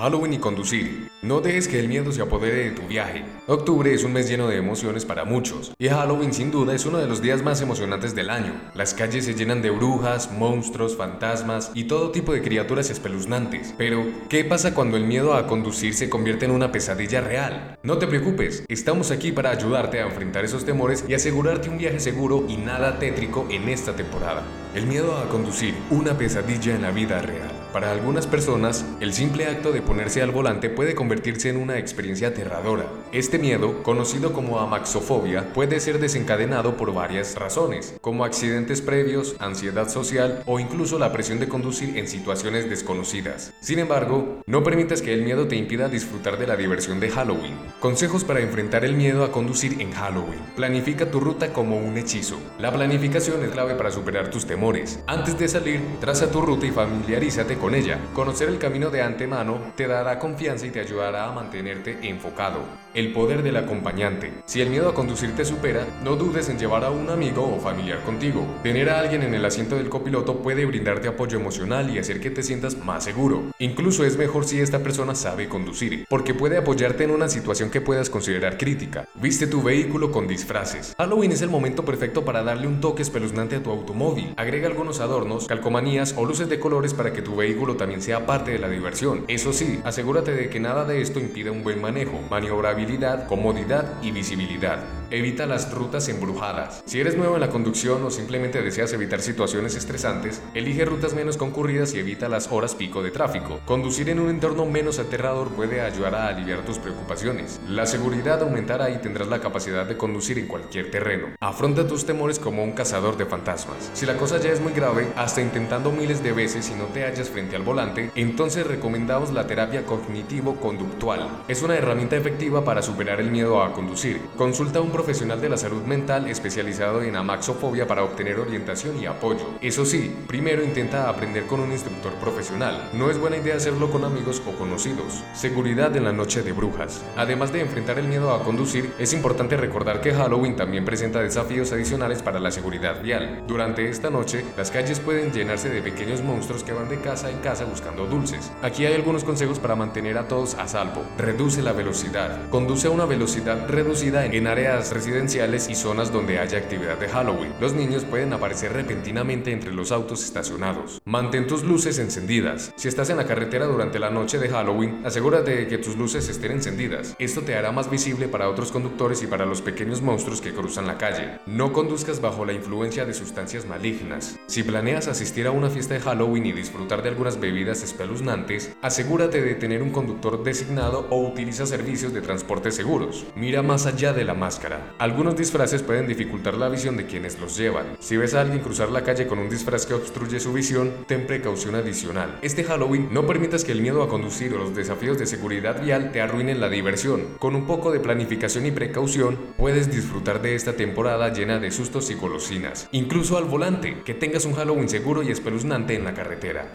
Halloween y conducir. No dejes que el miedo se apodere de tu viaje. Octubre es un mes lleno de emociones para muchos, y Halloween sin duda es uno de los días más emocionantes del año. Las calles se llenan de brujas, monstruos, fantasmas y todo tipo de criaturas espeluznantes. Pero, ¿qué pasa cuando el miedo a conducir se convierte en una pesadilla real? No te preocupes, estamos aquí para ayudarte a enfrentar esos temores y asegurarte un viaje seguro y nada tétrico en esta temporada. El miedo a conducir, una pesadilla en la vida real. Para algunas personas, el simple acto de ponerse al volante puede convertirse en una experiencia aterradora. Este miedo, conocido como amaxofobia, puede ser desencadenado por varias razones, como accidentes previos, ansiedad social o incluso la presión de conducir en situaciones desconocidas. Sin embargo, no permitas que el miedo te impida disfrutar de la diversión de Halloween. Consejos para enfrentar el miedo a conducir en Halloween. Planifica tu ruta como un hechizo. La planificación es clave para superar tus temores. Antes de salir, traza tu ruta y familiarízate con ella. Conocer el camino de antemano te dará confianza y te ayudará a mantenerte enfocado. El poder del acompañante. Si el miedo a conducir te supera, no dudes en llevar a un amigo o familiar contigo. Tener a alguien en el asiento del copiloto puede brindarte apoyo emocional y hacer que te sientas más seguro. Incluso es mejor si esta persona sabe conducir, porque puede apoyarte en una situación que puedas considerar crítica. Viste tu vehículo con disfraces. Halloween es el momento perfecto para darle un toque espeluznante a tu automóvil. Agrega algunos adornos, calcomanías o luces de colores para que tu vehículo vehículo también sea parte de la diversión. Eso sí, asegúrate de que nada de esto impida un buen manejo, maniobrabilidad, comodidad y visibilidad. Evita las rutas embrujadas. Si eres nuevo en la conducción o simplemente deseas evitar situaciones estresantes, elige rutas menos concurridas y evita las horas pico de tráfico. Conducir en un entorno menos aterrador puede ayudar a aliviar tus preocupaciones. La seguridad aumentará y tendrás la capacidad de conducir en cualquier terreno. Afronta tus temores como un cazador de fantasmas. Si la cosa ya es muy grave, hasta intentando miles de veces y no te hallas frente al volante, entonces recomendamos la terapia cognitivo-conductual. Es una herramienta efectiva para superar el miedo a conducir. Consulta un profesional de la salud mental especializado en amaxofobia para obtener orientación y apoyo. Eso sí, primero intenta aprender con un instructor profesional. No es buena idea hacerlo con amigos o conocidos. Seguridad en la noche de brujas. Además de enfrentar el miedo a conducir, es importante recordar que Halloween también presenta desafíos adicionales para la seguridad vial. Durante esta noche, las calles pueden llenarse de pequeños monstruos que van de casa en casa buscando dulces. Aquí hay algunos consejos para mantener a todos a salvo. Reduce la velocidad. Conduce a una velocidad reducida en residenciales y zonas donde haya actividad de Halloween. Los niños pueden aparecer repentinamente entre los autos estacionados. Mantén tus luces encendidas. Si estás en la carretera durante la noche de Halloween, asegúrate de que tus luces estén encendidas. Esto te hará más visible para otros conductores y para los pequeños monstruos que cruzan la calle. No conduzcas bajo la influencia de sustancias malignas. Si planeas asistir a una fiesta de Halloween y disfrutar de algunas bebidas espeluznantes, asegúrate de tener un conductor designado o utiliza servicios de transporte seguros. Mira más allá de la máscara. Algunos disfraces pueden dificultar la visión de quienes los llevan. Si ves a alguien cruzar la calle con un disfraz que obstruye su visión, ten precaución adicional. Este Halloween no permitas que el miedo a conducir o los desafíos de seguridad vial te arruinen la diversión. Con un poco de planificación y precaución, puedes disfrutar de esta temporada llena de sustos y golosinas. Incluso al volante, que tengas un Halloween seguro y espeluznante en la carretera.